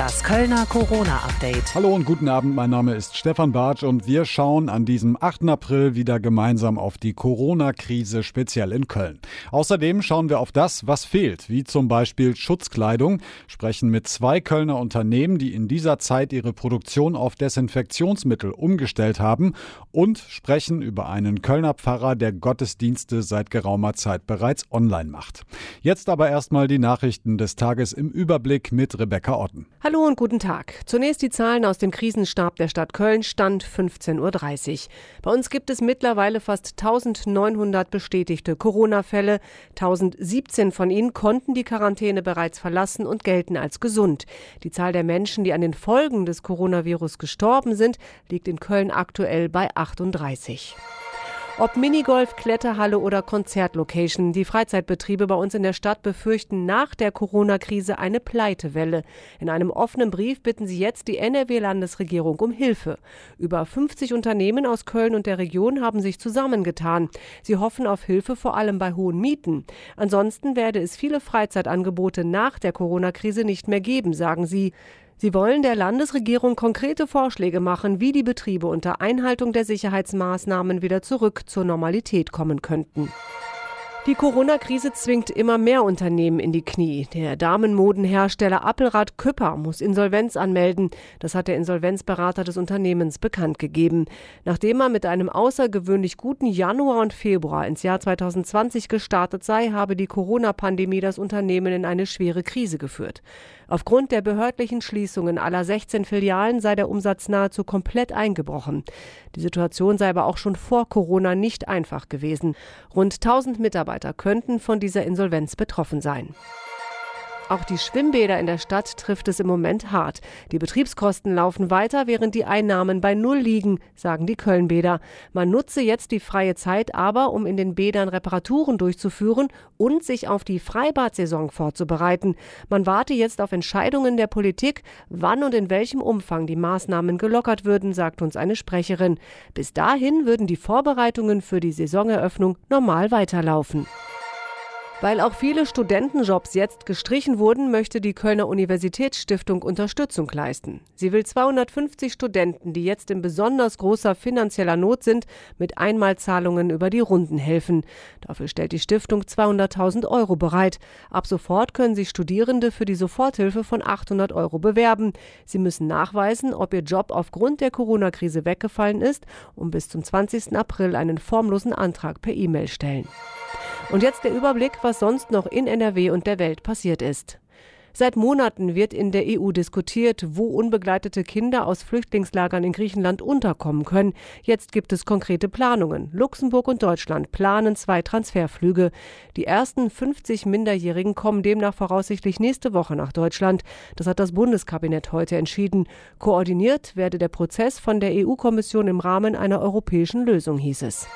Das Kölner Corona-Update. Hallo und guten Abend, mein Name ist Stefan Bartsch und wir schauen an diesem 8. April wieder gemeinsam auf die Corona-Krise speziell in Köln. Außerdem schauen wir auf das, was fehlt, wie zum Beispiel Schutzkleidung, sprechen mit zwei Kölner Unternehmen, die in dieser Zeit ihre Produktion auf Desinfektionsmittel umgestellt haben und sprechen über einen Kölner Pfarrer, der Gottesdienste seit geraumer Zeit bereits online macht. Jetzt aber erstmal die Nachrichten des Tages im Überblick mit Rebecca Otten. Hallo und guten Tag. Zunächst die Zahlen aus dem Krisenstab der Stadt Köln, Stand 15.30 Uhr. Bei uns gibt es mittlerweile fast 1900 bestätigte Corona-Fälle. 1017 von ihnen konnten die Quarantäne bereits verlassen und gelten als gesund. Die Zahl der Menschen, die an den Folgen des Coronavirus gestorben sind, liegt in Köln aktuell bei 38. Ob Minigolf, Kletterhalle oder Konzertlocation, die Freizeitbetriebe bei uns in der Stadt befürchten nach der Corona-Krise eine Pleitewelle. In einem offenen Brief bitten sie jetzt die NRW-Landesregierung um Hilfe. Über 50 Unternehmen aus Köln und der Region haben sich zusammengetan. Sie hoffen auf Hilfe vor allem bei hohen Mieten. Ansonsten werde es viele Freizeitangebote nach der Corona-Krise nicht mehr geben, sagen sie. Sie wollen der Landesregierung konkrete Vorschläge machen, wie die Betriebe unter Einhaltung der Sicherheitsmaßnahmen wieder zurück zur Normalität kommen könnten. Die Corona-Krise zwingt immer mehr Unternehmen in die Knie. Der Damenmodenhersteller Appelrad Küpper muss Insolvenz anmelden. Das hat der Insolvenzberater des Unternehmens bekannt gegeben. Nachdem er mit einem außergewöhnlich guten Januar und Februar ins Jahr 2020 gestartet sei, habe die Corona-Pandemie das Unternehmen in eine schwere Krise geführt. Aufgrund der behördlichen Schließungen aller 16 Filialen sei der Umsatz nahezu komplett eingebrochen. Die Situation sei aber auch schon vor Corona nicht einfach gewesen. Rund 1000 Mitarbeiter könnten von dieser Insolvenz betroffen sein. Auch die Schwimmbäder in der Stadt trifft es im Moment hart. Die Betriebskosten laufen weiter, während die Einnahmen bei Null liegen, sagen die Kölnbäder. Man nutze jetzt die freie Zeit aber, um in den Bädern Reparaturen durchzuführen und sich auf die Freibadsaison vorzubereiten. Man warte jetzt auf Entscheidungen der Politik, wann und in welchem Umfang die Maßnahmen gelockert würden, sagt uns eine Sprecherin. Bis dahin würden die Vorbereitungen für die Saisoneröffnung normal weiterlaufen. Weil auch viele Studentenjobs jetzt gestrichen wurden, möchte die Kölner Universitätsstiftung Unterstützung leisten. Sie will 250 Studenten, die jetzt in besonders großer finanzieller Not sind, mit Einmalzahlungen über die Runden helfen. Dafür stellt die Stiftung 200.000 Euro bereit. Ab sofort können sich Studierende für die Soforthilfe von 800 Euro bewerben. Sie müssen nachweisen, ob ihr Job aufgrund der Corona-Krise weggefallen ist und bis zum 20. April einen formlosen Antrag per E-Mail stellen. Und jetzt der Überblick, was sonst noch in NRW und der Welt passiert ist. Seit Monaten wird in der EU diskutiert, wo unbegleitete Kinder aus Flüchtlingslagern in Griechenland unterkommen können. Jetzt gibt es konkrete Planungen. Luxemburg und Deutschland planen zwei Transferflüge. Die ersten 50 Minderjährigen kommen demnach voraussichtlich nächste Woche nach Deutschland. Das hat das Bundeskabinett heute entschieden. Koordiniert werde der Prozess von der EU-Kommission im Rahmen einer europäischen Lösung, hieß es.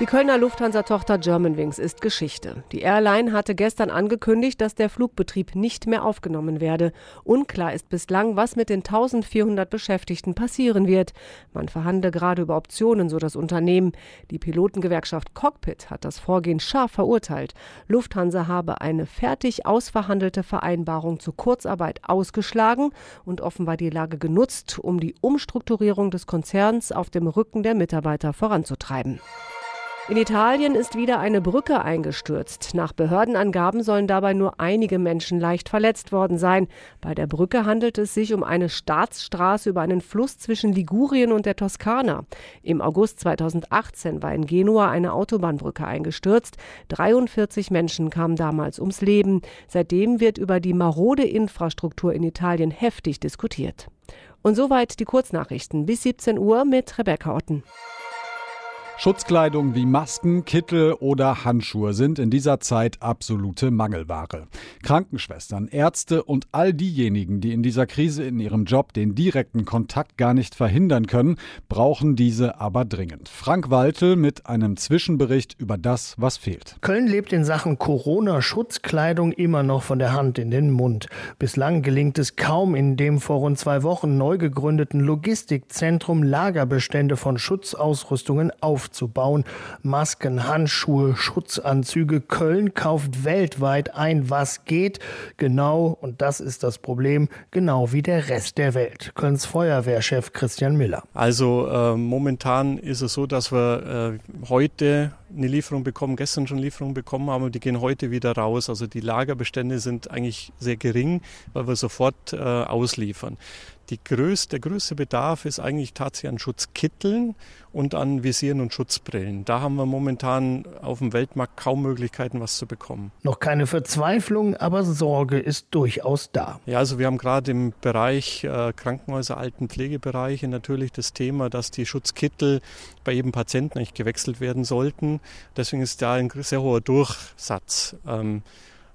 Die Kölner Lufthansa-Tochter Germanwings ist Geschichte. Die Airline hatte gestern angekündigt, dass der Flugbetrieb nicht mehr aufgenommen werde. Unklar ist bislang, was mit den 1400 Beschäftigten passieren wird. Man verhandle gerade über Optionen, so das Unternehmen. Die Pilotengewerkschaft Cockpit hat das Vorgehen scharf verurteilt. Lufthansa habe eine fertig ausverhandelte Vereinbarung zur Kurzarbeit ausgeschlagen und offenbar die Lage genutzt, um die Umstrukturierung des Konzerns auf dem Rücken der Mitarbeiter voranzutreiben. In Italien ist wieder eine Brücke eingestürzt. Nach Behördenangaben sollen dabei nur einige Menschen leicht verletzt worden sein. Bei der Brücke handelt es sich um eine Staatsstraße über einen Fluss zwischen Ligurien und der Toskana. Im August 2018 war in Genua eine Autobahnbrücke eingestürzt. 43 Menschen kamen damals ums Leben. Seitdem wird über die marode Infrastruktur in Italien heftig diskutiert. Und soweit die Kurznachrichten bis 17 Uhr mit Rebecca Otten. Schutzkleidung wie Masken, Kittel oder Handschuhe sind in dieser Zeit absolute Mangelware. Krankenschwestern, Ärzte und all diejenigen, die in dieser Krise in ihrem Job den direkten Kontakt gar nicht verhindern können, brauchen diese aber dringend. Frank Waltel mit einem Zwischenbericht über das, was fehlt. Köln lebt in Sachen Corona-Schutzkleidung immer noch von der Hand in den Mund. Bislang gelingt es kaum, in dem vor rund zwei Wochen neu gegründeten Logistikzentrum Lagerbestände von Schutzausrüstungen aufzunehmen aufzubauen. Masken, Handschuhe, Schutzanzüge. Köln kauft weltweit ein, was geht. Genau, und das ist das Problem, genau wie der Rest der Welt. Kölns Feuerwehrchef Christian Miller. Also äh, momentan ist es so, dass wir äh, heute eine Lieferung bekommen, gestern schon Lieferung bekommen haben und die gehen heute wieder raus. Also die Lagerbestände sind eigentlich sehr gering, weil wir sofort äh, ausliefern. Größte, der größte Bedarf ist eigentlich tatsächlich an Schutzkitteln und an Visieren und Schutzbrillen. Da haben wir momentan auf dem Weltmarkt kaum Möglichkeiten, was zu bekommen. Noch keine Verzweiflung, aber Sorge ist durchaus da. Ja, also wir haben gerade im Bereich äh, Krankenhäuser, Altenpflegebereiche natürlich das Thema, dass die Schutzkittel bei jedem Patienten eigentlich gewechselt werden sollten. Deswegen ist da ein sehr hoher Durchsatz. Ähm,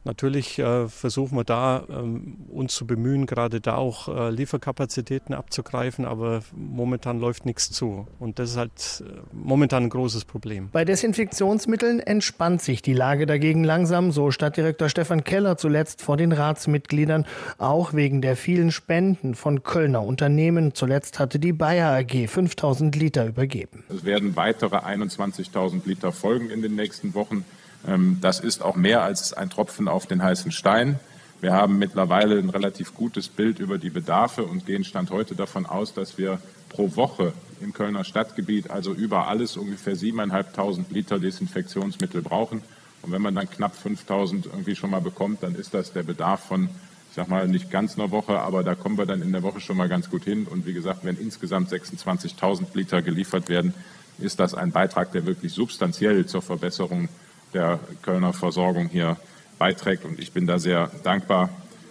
Natürlich äh, versuchen wir da, ähm, uns zu bemühen, gerade da auch äh, Lieferkapazitäten abzugreifen, aber momentan läuft nichts zu. Und das ist halt äh, momentan ein großes Problem. Bei Desinfektionsmitteln entspannt sich die Lage dagegen langsam, so Stadtdirektor Stefan Keller zuletzt vor den Ratsmitgliedern, auch wegen der vielen Spenden von Kölner Unternehmen. Zuletzt hatte die Bayer AG 5000 Liter übergeben. Es werden weitere 21.000 Liter folgen in den nächsten Wochen. Ähm, das ist auch mehr als ein Tropfen auf den heißen Stein. Wir haben mittlerweile ein relativ gutes Bild über die Bedarfe und gehen Stand heute davon aus, dass wir pro Woche im Kölner Stadtgebiet, also über alles, ungefähr 7.500 Liter Desinfektionsmittel brauchen. Und wenn man dann knapp 5.000 irgendwie schon mal bekommt, dann ist das der Bedarf von, ich sag mal, nicht ganz einer Woche, aber da kommen wir dann in der Woche schon mal ganz gut hin. Und wie gesagt, wenn insgesamt 26.000 Liter geliefert werden, ist das ein Beitrag, der wirklich substanziell zur Verbesserung der Kölner Versorgung hier beiträgt. Und ich bin da sehr dankbar,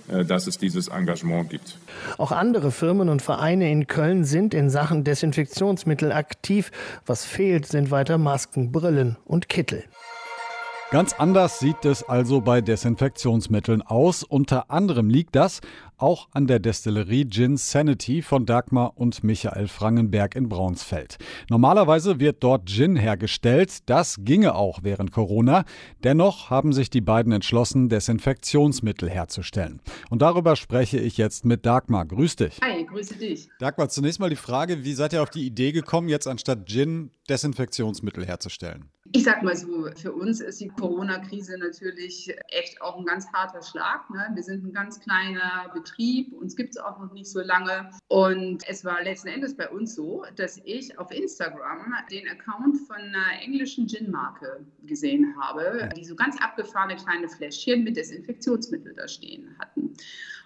äh, dass es dieses Engagement gibt. Auch andere Firmen und Vereine in Köln sind in Sachen Desinfektionsmittel aktiv. Was fehlt, sind weiter Masken, Brillen und Kittel. Ganz anders sieht es also bei Desinfektionsmitteln aus. Unter anderem liegt das auch an der Destillerie Gin Sanity von Dagmar und Michael Frangenberg in Braunsfeld. Normalerweise wird dort Gin hergestellt. Das ginge auch während Corona. Dennoch haben sich die beiden entschlossen, Desinfektionsmittel herzustellen. Und darüber spreche ich jetzt mit Dagmar. Grüß dich. Hi, grüße dich. Dagmar, zunächst mal die Frage, wie seid ihr auf die Idee gekommen, jetzt anstatt Gin Desinfektionsmittel herzustellen? Ich sag mal so, für uns ist die Corona-Krise natürlich echt auch ein ganz harter Schlag. Ne? Wir sind ein ganz kleiner Betrieb, uns gibt es auch noch nicht so lange. Und es war letzten Endes bei uns so, dass ich auf Instagram den Account von einer englischen Gin-Marke gesehen habe, die so ganz abgefahrene kleine Fläschchen mit Desinfektionsmittel da stehen hatten.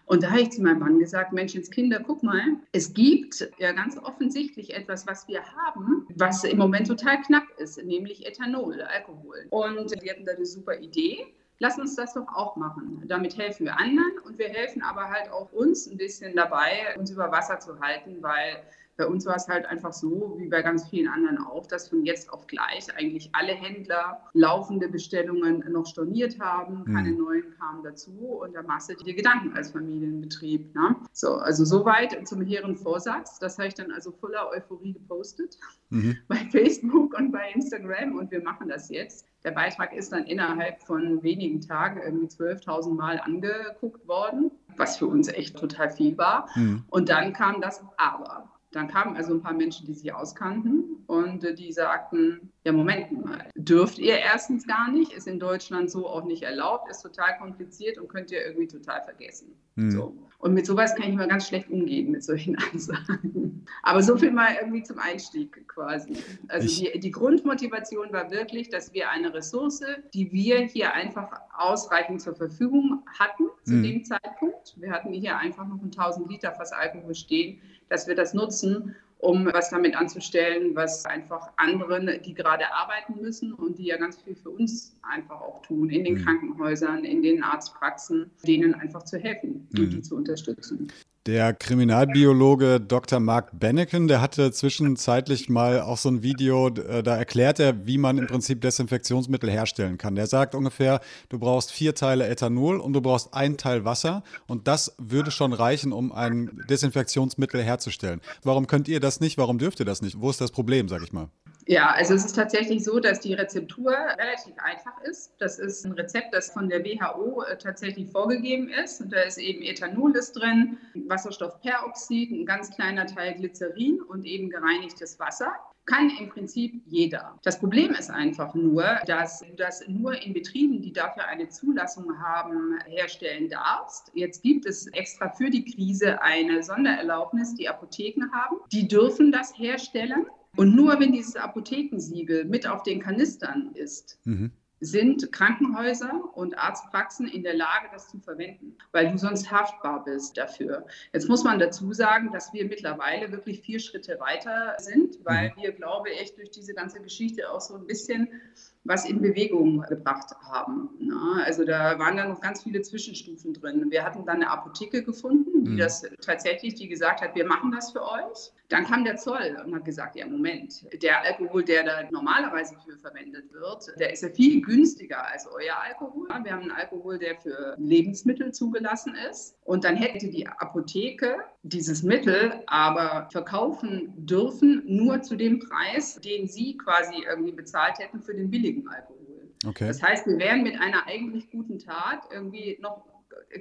Und da habe ich zu meinem Mann gesagt, Menschenskinder, guck mal, es gibt ja ganz offensichtlich etwas, was wir haben, was im Moment total knapp ist, nämlich Ethanol, Alkohol. Und wir hatten da eine super Idee. Lass uns das doch auch machen. Damit helfen wir anderen und wir helfen aber halt auch uns ein bisschen dabei, uns über Wasser zu halten, weil bei uns war es halt einfach so, wie bei ganz vielen anderen auch, dass von jetzt auf gleich eigentlich alle Händler laufende Bestellungen noch storniert haben, keine mhm. neuen kamen dazu und da machst du dir Gedanken als Familienbetrieb. Ne? So, also soweit zum hehren Vorsatz. Das habe ich dann also voller Euphorie gepostet mhm. bei Facebook und bei Instagram und wir machen das jetzt. Der Beitrag ist dann innerhalb von wenigen Tagen irgendwie 12.000 Mal angeguckt worden, was für uns echt total viel war. Mhm. Und dann kam das Aber. Dann kamen also ein paar Menschen, die sich auskannten und äh, die sagten, ja, Moment mal, dürft ihr erstens gar nicht, ist in Deutschland so auch nicht erlaubt, ist total kompliziert und könnt ihr irgendwie total vergessen. Mhm. So. Und mit sowas kann ich immer ganz schlecht umgehen, mit solchen Ansagen. Aber so viel mal irgendwie zum Einstieg quasi. Also die, die Grundmotivation war wirklich, dass wir eine Ressource, die wir hier einfach ausreichend zur Verfügung hatten zu mhm. dem Zeitpunkt. Wir hatten hier einfach noch ein 1000 Liter Fass Alkohol stehen, dass wir das nutzen um was damit anzustellen, was einfach anderen, die gerade arbeiten müssen und die ja ganz viel für uns einfach auch tun, in den mhm. Krankenhäusern, in den Arztpraxen, denen einfach zu helfen und mhm. die zu unterstützen. Der Kriminalbiologe Dr. Mark Benneken, der hatte zwischenzeitlich mal auch so ein Video, äh, da erklärt er, wie man im Prinzip Desinfektionsmittel herstellen kann. Der sagt ungefähr, du brauchst vier Teile Ethanol und du brauchst ein Teil Wasser und das würde schon reichen, um ein Desinfektionsmittel herzustellen. Warum könnt ihr das nicht? Warum dürft ihr das nicht? Wo ist das Problem, sag ich mal? Ja, also es ist tatsächlich so, dass die Rezeptur relativ einfach ist. Das ist ein Rezept, das von der WHO äh, tatsächlich vorgegeben ist. Und da ist eben Ethanol ist drin, Wasserstoffperoxid, ein ganz kleiner Teil Glycerin und eben gereinigtes Wasser. kann im Prinzip jeder. Das Problem ist einfach nur, dass du das nur in Betrieben, die dafür eine Zulassung haben, herstellen darfst. Jetzt gibt es extra für die Krise eine Sondererlaubnis, die Apotheken haben. Die dürfen das herstellen. Und nur wenn dieses Apothekensiegel mit auf den Kanistern ist, mhm sind Krankenhäuser und Arztpraxen in der Lage, das zu verwenden, weil du sonst haftbar bist dafür. Jetzt muss man dazu sagen, dass wir mittlerweile wirklich vier Schritte weiter sind, weil mhm. wir, glaube ich, durch diese ganze Geschichte auch so ein bisschen was in Bewegung gebracht haben. Also da waren dann noch ganz viele Zwischenstufen drin. Wir hatten dann eine Apotheke gefunden, die mhm. das tatsächlich, die gesagt hat, wir machen das für euch. Dann kam der Zoll und hat gesagt, ja Moment, der Alkohol, der da normalerweise für verwendet wird, der ist ja viel günstiger als euer Alkohol. Wir haben einen Alkohol, der für Lebensmittel zugelassen ist. Und dann hätte die Apotheke dieses Mittel aber verkaufen dürfen, nur zu dem Preis, den sie quasi irgendwie bezahlt hätten für den billigen Alkohol. Okay. Das heißt, wir wären mit einer eigentlich guten Tat irgendwie noch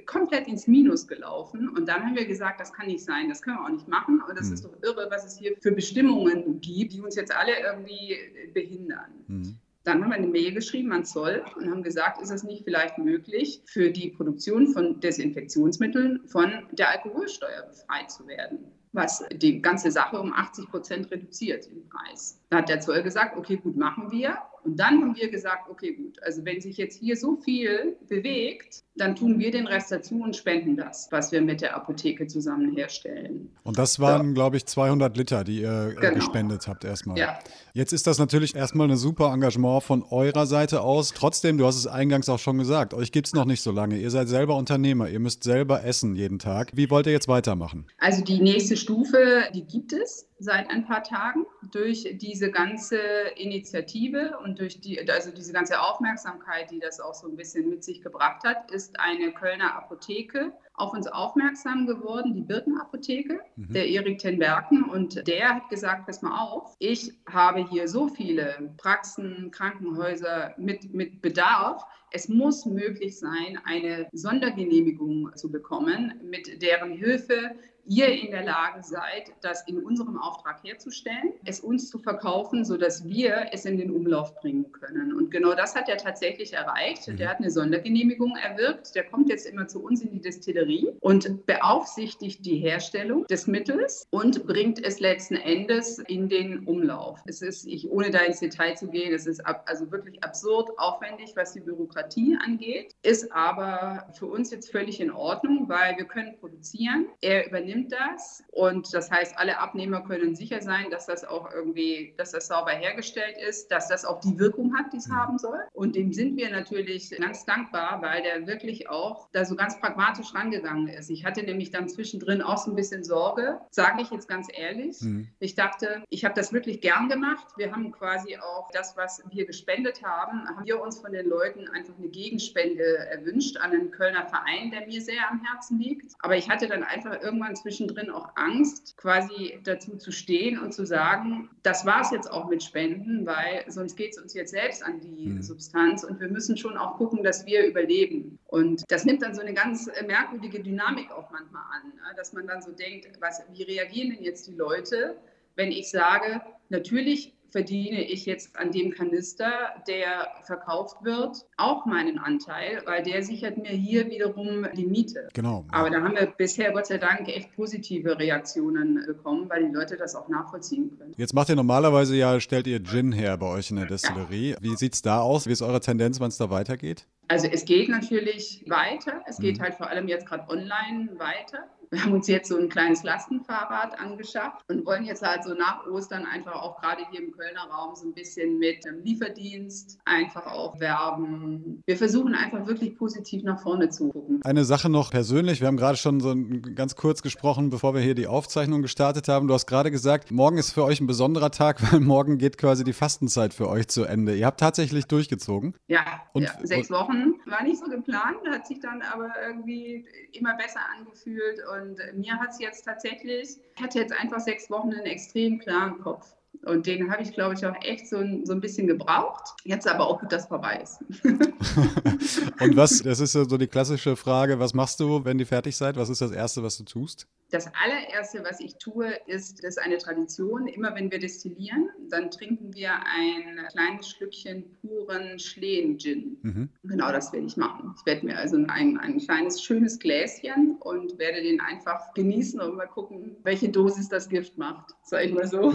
komplett ins Minus gelaufen. Und dann haben wir gesagt, das kann nicht sein, das können wir auch nicht machen. Und das mhm. ist doch irre, was es hier für Bestimmungen gibt, die uns jetzt alle irgendwie behindern. Mhm. Dann haben wir eine Mail geschrieben an Zoll und haben gesagt, ist es nicht vielleicht möglich, für die Produktion von Desinfektionsmitteln von der Alkoholsteuer befreit zu werden? was die ganze Sache um 80 Prozent reduziert im Preis. Da hat der Zoll gesagt, okay, gut, machen wir. Und dann haben wir gesagt, okay, gut, also wenn sich jetzt hier so viel bewegt, dann tun wir den Rest dazu und spenden das, was wir mit der Apotheke zusammen herstellen. Und das waren, so. glaube ich, 200 Liter, die ihr äh, genau. gespendet habt erstmal. Ja. Jetzt ist das natürlich erstmal ein super Engagement von eurer Seite aus. Trotzdem, du hast es eingangs auch schon gesagt, euch gibt es noch nicht so lange. Ihr seid selber Unternehmer, ihr müsst selber essen jeden Tag. Wie wollt ihr jetzt weitermachen? Also die nächste Stufe, die gibt es seit ein paar Tagen durch diese ganze Initiative und durch die, also diese ganze Aufmerksamkeit, die das auch so ein bisschen mit sich gebracht hat, ist eine Kölner Apotheke auf uns aufmerksam geworden, die Birkenapotheke, mhm. der Erik ten Berken. Und der hat gesagt, pass mal auf, ich habe hier so viele Praxen, Krankenhäuser mit, mit Bedarf. Es muss möglich sein, eine Sondergenehmigung zu bekommen, mit deren Hilfe ihr in der Lage seid, das in unserem Auftrag herzustellen, es uns zu verkaufen, sodass wir es in den Umlauf bringen können. Und genau das hat er tatsächlich erreicht. Mhm. Der hat eine Sondergenehmigung erwirkt. Der kommt jetzt immer zu uns in die Destillerie und beaufsichtigt die Herstellung des Mittels und bringt es letzten Endes in den Umlauf. Es ist, ich, ohne da ins Detail zu gehen, es ist ab, also wirklich absurd aufwendig, was die Bürokratie angeht, ist aber für uns jetzt völlig in Ordnung, weil wir können produzieren. Er übernimmt übernimmt das und das heißt, alle Abnehmer können sicher sein, dass das auch irgendwie, dass das sauber hergestellt ist, dass das auch die Wirkung hat, die es mhm. haben soll. Und dem sind wir natürlich ganz dankbar, weil der wirklich auch da so ganz pragmatisch rangegangen ist. Ich hatte nämlich dann zwischendrin auch so ein bisschen Sorge, sage ich jetzt ganz ehrlich. Mhm. Ich dachte, ich habe das wirklich gern gemacht. Wir haben quasi auch das, was wir gespendet haben, haben wir uns von den Leuten einfach eine Gegenspende erwünscht an einen Kölner Verein, der mir sehr am Herzen liegt. Aber ich hatte dann einfach irgendwann zwischendrin auch Angst, quasi dazu zu stehen und zu sagen, das war es jetzt auch mit Spenden, weil sonst geht es uns jetzt selbst an die mhm. Substanz und wir müssen schon auch gucken, dass wir überleben. Und das nimmt dann so eine ganz merkwürdige Dynamik auch manchmal an, ne? dass man dann so denkt, was, wie reagieren denn jetzt die Leute, wenn ich sage, natürlich verdiene ich jetzt an dem Kanister, der verkauft wird, auch meinen Anteil, weil der sichert mir hier wiederum die Miete. Genau. Aber da haben wir bisher Gott sei Dank echt positive Reaktionen bekommen, weil die Leute das auch nachvollziehen können. Jetzt macht ihr normalerweise ja, stellt ihr Gin her bei euch in der Destillerie. Wie sieht es da aus? Wie ist eure Tendenz, wann es da weitergeht? Also es geht natürlich weiter. Es geht mhm. halt vor allem jetzt gerade online weiter. Wir haben uns jetzt so ein kleines Lastenfahrrad angeschafft und wollen jetzt halt so nach Ostern einfach auch gerade hier im Kölner Raum so ein bisschen mit dem Lieferdienst einfach auch werben. Wir versuchen einfach wirklich positiv nach vorne zu gucken. Eine Sache noch persönlich. Wir haben gerade schon so ganz kurz gesprochen, bevor wir hier die Aufzeichnung gestartet haben. Du hast gerade gesagt, morgen ist für euch ein besonderer Tag, weil morgen geht quasi die Fastenzeit für euch zu Ende. Ihr habt tatsächlich durchgezogen. Ja, und, ja sechs Wochen war nicht so geplant, hat sich dann aber irgendwie immer besser angefühlt und und mir hat es jetzt tatsächlich, ich hatte jetzt einfach sechs Wochen einen extrem klaren Kopf. Und den habe ich, glaube ich, auch echt so ein, so ein bisschen gebraucht. Jetzt aber auch gut, dass vorbei ist. und was, das ist so die klassische Frage, was machst du, wenn die fertig seid? Was ist das Erste, was du tust? Das allererste, was ich tue, ist, das ist eine Tradition. Immer wenn wir destillieren, dann trinken wir ein kleines Schlückchen puren Schlehen-Gin. Mhm. Genau das werde ich machen. Ich werde mir also ein, ein kleines, schönes Gläschen und werde den einfach genießen und mal gucken, welche Dosis das Gift macht, sag ich mal so.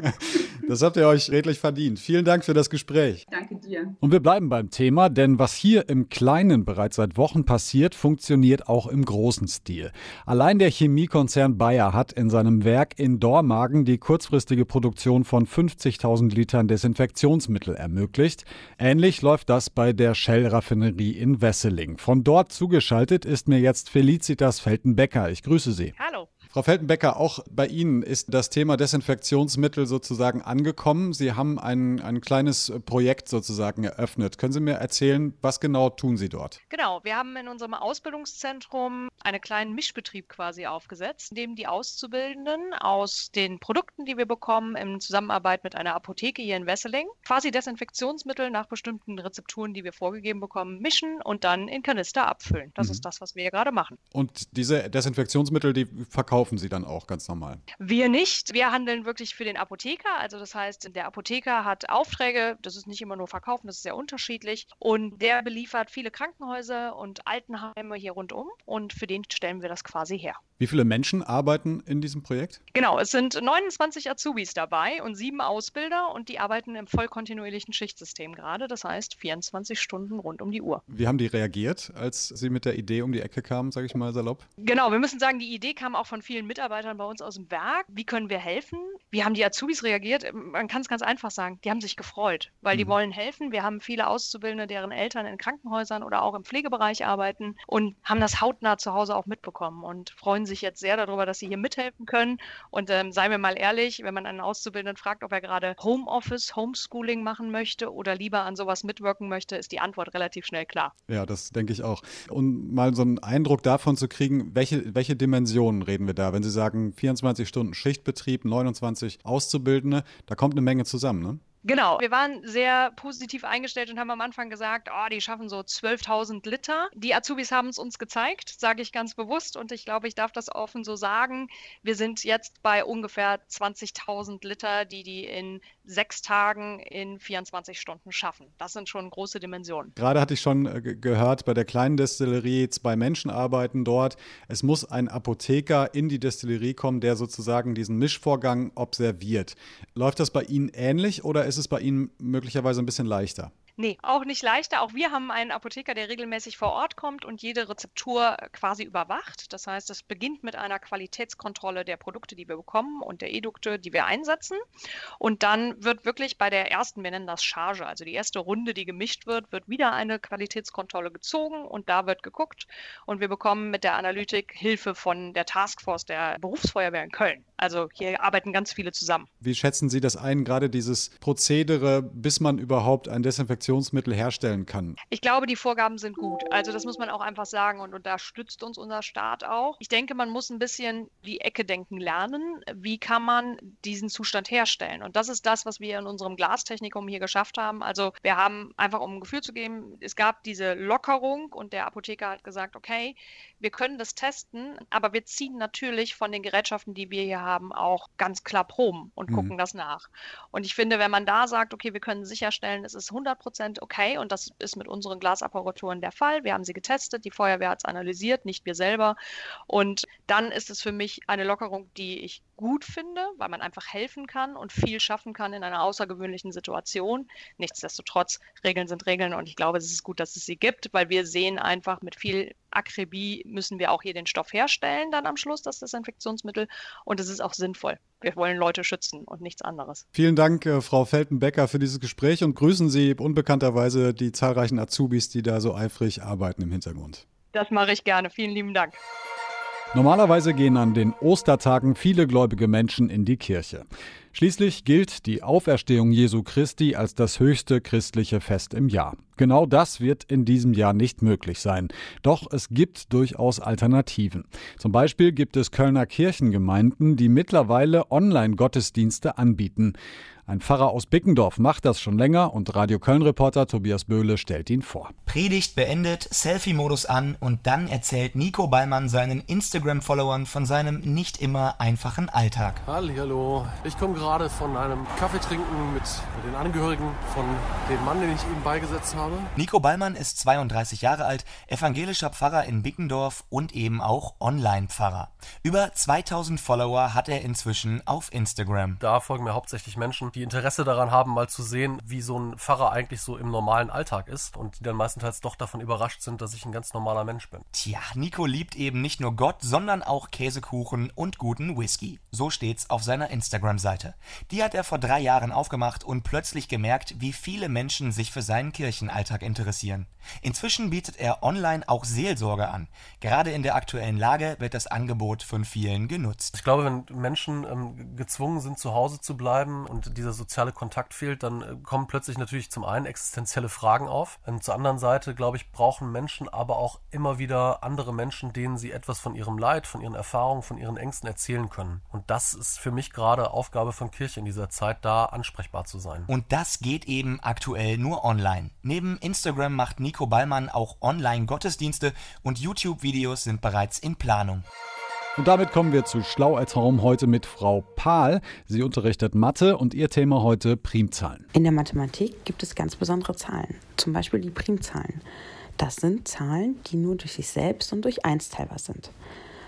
das habt ihr euch redlich verdient. Vielen Dank für das Gespräch. Danke dir. Und wir bleiben beim Thema, denn was hier im Kleinen bereits seit Wochen passiert, funktioniert auch im großen Stil. Allein der Chemie Chemiekonzern Bayer hat in seinem Werk in Dormagen die kurzfristige Produktion von 50.000 Litern Desinfektionsmittel ermöglicht. Ähnlich läuft das bei der Shell-Raffinerie in Wesseling. Von dort zugeschaltet ist mir jetzt Felicitas Feltenbecker. Ich grüße Sie. Hallo. Frau Feltenbecker, auch bei Ihnen ist das Thema Desinfektionsmittel sozusagen angekommen. Sie haben ein, ein kleines Projekt sozusagen eröffnet. Können Sie mir erzählen, was genau tun Sie dort? Genau, wir haben in unserem Ausbildungszentrum einen kleinen Mischbetrieb quasi aufgesetzt, in dem die Auszubildenden aus den Produkten, die wir bekommen, in Zusammenarbeit mit einer Apotheke hier in Wesseling, quasi Desinfektionsmittel nach bestimmten Rezepturen, die wir vorgegeben bekommen, mischen und dann in Kanister abfüllen. Das mhm. ist das, was wir hier gerade machen. Und diese Desinfektionsmittel, die verkaufen verkaufen Sie dann auch ganz normal? Wir nicht. Wir handeln wirklich für den Apotheker. Also das heißt, der Apotheker hat Aufträge. Das ist nicht immer nur verkaufen, das ist sehr unterschiedlich. Und der beliefert viele Krankenhäuser und Altenheime hier rundum. Und für den stellen wir das quasi her. Wie viele Menschen arbeiten in diesem Projekt? Genau, es sind 29 Azubis dabei und sieben Ausbilder und die arbeiten im vollkontinuierlichen Schichtsystem gerade. Das heißt 24 Stunden rund um die Uhr. Wie haben die reagiert, als sie mit der Idee um die Ecke kamen, sage ich mal salopp? Genau, wir müssen sagen, die Idee kam auch von vielen Mitarbeitern bei uns aus dem Werk. Wie können wir helfen? Wie haben die Azubis reagiert? Man kann es ganz einfach sagen, die haben sich gefreut, weil mhm. die wollen helfen. Wir haben viele Auszubildende, deren Eltern in Krankenhäusern oder auch im Pflegebereich arbeiten und haben das hautnah zu Hause auch mitbekommen und freuen sich jetzt sehr darüber, dass sie hier mithelfen können. Und ähm, seien wir mal ehrlich, wenn man einen Auszubildenden fragt, ob er gerade Homeoffice, Homeschooling machen möchte oder lieber an sowas mitwirken möchte, ist die Antwort relativ schnell klar. Ja, das denke ich auch. Um mal so einen Eindruck davon zu kriegen, welche, welche Dimensionen reden wir da? Wenn Sie sagen 24 Stunden Schichtbetrieb, 29 Auszubildende, da kommt eine Menge zusammen, ne? Genau, wir waren sehr positiv eingestellt und haben am Anfang gesagt, oh, die schaffen so 12.000 Liter. Die Azubis haben es uns gezeigt, sage ich ganz bewusst und ich glaube, ich darf das offen so sagen. Wir sind jetzt bei ungefähr 20.000 Liter, die die in sechs Tagen in 24 Stunden schaffen. Das sind schon große Dimensionen. Gerade hatte ich schon äh, gehört, bei der kleinen Destillerie zwei Menschen arbeiten dort. Es muss ein Apotheker in die Destillerie kommen, der sozusagen diesen Mischvorgang observiert. Läuft das bei Ihnen ähnlich oder ist es bei Ihnen möglicherweise ein bisschen leichter? Nee, auch nicht leichter. Auch wir haben einen Apotheker, der regelmäßig vor Ort kommt und jede Rezeptur quasi überwacht. Das heißt, es beginnt mit einer Qualitätskontrolle der Produkte, die wir bekommen und der Edukte, die wir einsetzen. Und dann wird wirklich bei der ersten, wir nennen das Charge, also die erste Runde, die gemischt wird, wird wieder eine Qualitätskontrolle gezogen und da wird geguckt. Und wir bekommen mit der Analytik Hilfe von der Taskforce der Berufsfeuerwehr in Köln. Also hier arbeiten ganz viele zusammen. Wie schätzen Sie das ein, gerade dieses Prozedere, bis man überhaupt ein Desinfektions Desinfektionsmittel herstellen kann. Ich glaube, die Vorgaben sind gut. Also das muss man auch einfach sagen und, und da stützt uns unser Staat auch. Ich denke, man muss ein bisschen die Ecke denken lernen. Wie kann man diesen Zustand herstellen? Und das ist das, was wir in unserem Glastechnikum hier geschafft haben. Also wir haben einfach, um ein Gefühl zu geben, es gab diese Lockerung und der Apotheker hat gesagt, okay, wir können das testen, aber wir ziehen natürlich von den Gerätschaften, die wir hier haben, auch ganz klar Proben und mhm. gucken das nach. Und ich finde, wenn man da sagt, okay, wir können sicherstellen, es ist 100 Prozent okay und das ist mit unseren Glasapparaturen der Fall. Wir haben sie getestet, die Feuerwehr hat es analysiert, nicht wir selber. Und dann ist es für mich eine Lockerung, die ich gut finde, weil man einfach helfen kann und viel schaffen kann in einer außergewöhnlichen Situation. Nichtsdestotrotz, Regeln sind Regeln und ich glaube, es ist gut, dass es sie gibt, weil wir sehen einfach mit viel Akribie müssen wir auch hier den Stoff herstellen, dann am Schluss das Desinfektionsmittel und es ist auch sinnvoll. Wir wollen Leute schützen und nichts anderes. Vielen Dank, äh, Frau Feltenbecker, für dieses Gespräch und grüßen Sie unbekannterweise die zahlreichen Azubis, die da so eifrig arbeiten im Hintergrund. Das mache ich gerne. Vielen lieben Dank. Normalerweise gehen an den Ostertagen viele gläubige Menschen in die Kirche. Schließlich gilt die Auferstehung Jesu Christi als das höchste christliche Fest im Jahr. Genau das wird in diesem Jahr nicht möglich sein. Doch es gibt durchaus Alternativen. Zum Beispiel gibt es Kölner Kirchengemeinden, die mittlerweile Online-Gottesdienste anbieten. Ein Pfarrer aus Bickendorf macht das schon länger und Radio Köln-Reporter Tobias Böhle stellt ihn vor. Predigt beendet, Selfie-Modus an und dann erzählt Nico Ballmann seinen Instagram-Followern von seinem nicht immer einfachen Alltag. Hallo, ich komme gerade von einem Kaffee trinken mit den Angehörigen von dem Mann, den ich ihm beigesetzt habe. Nico Ballmann ist 32 Jahre alt, evangelischer Pfarrer in Bickendorf und eben auch Online-Pfarrer. Über 2000 Follower hat er inzwischen auf Instagram. Da folgen mir hauptsächlich Menschen, die Interesse daran haben, mal zu sehen, wie so ein Pfarrer eigentlich so im normalen Alltag ist und die dann meistenteils doch davon überrascht sind, dass ich ein ganz normaler Mensch bin. Tja, Nico liebt eben nicht nur Gott, sondern auch Käsekuchen und guten Whisky. So steht's auf seiner Instagram-Seite. Die hat er vor drei Jahren aufgemacht und plötzlich gemerkt, wie viele Menschen sich für seinen Kirchenalltag interessieren. Inzwischen bietet er online auch Seelsorge an. Gerade in der aktuellen Lage wird das Angebot von vielen genutzt. Ich glaube, wenn Menschen ähm, gezwungen sind, zu Hause zu bleiben und dieser soziale Kontakt fehlt, dann äh, kommen plötzlich natürlich zum einen existenzielle Fragen auf. Und zur anderen Seite, glaube ich, brauchen Menschen aber auch immer wieder andere Menschen, denen sie etwas von ihrem Leid, von ihren Erfahrungen, von ihren Ängsten erzählen können. Und das ist für mich gerade Aufgabe von Kirche in dieser Zeit, da ansprechbar zu sein. Und das geht eben aktuell nur online. Neben Instagram macht Nico Ballmann auch Online-Gottesdienste und YouTube-Videos sind bereits in Planung. Und damit kommen wir zu Schlau als Raum heute mit Frau Pahl. Sie unterrichtet Mathe und ihr Thema heute Primzahlen. In der Mathematik gibt es ganz besondere Zahlen, zum Beispiel die Primzahlen. Das sind Zahlen, die nur durch sich selbst und durch 1 teilbar sind.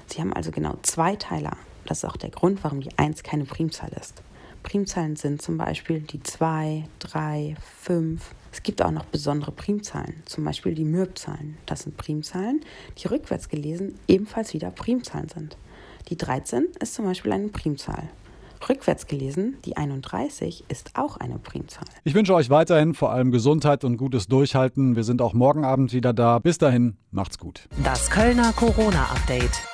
Sie haben also genau zwei Teiler. Das ist auch der Grund, warum die 1 keine Primzahl ist. Primzahlen sind zum Beispiel die 2, 3, 5. Es gibt auch noch besondere Primzahlen, zum Beispiel die Mürbzahlen. Das sind Primzahlen, die rückwärts gelesen ebenfalls wieder Primzahlen sind. Die 13 ist zum Beispiel eine Primzahl. Rückwärts gelesen, die 31 ist auch eine Primzahl. Ich wünsche euch weiterhin vor allem Gesundheit und gutes Durchhalten. Wir sind auch morgen Abend wieder da. Bis dahin, macht's gut. Das Kölner Corona-Update.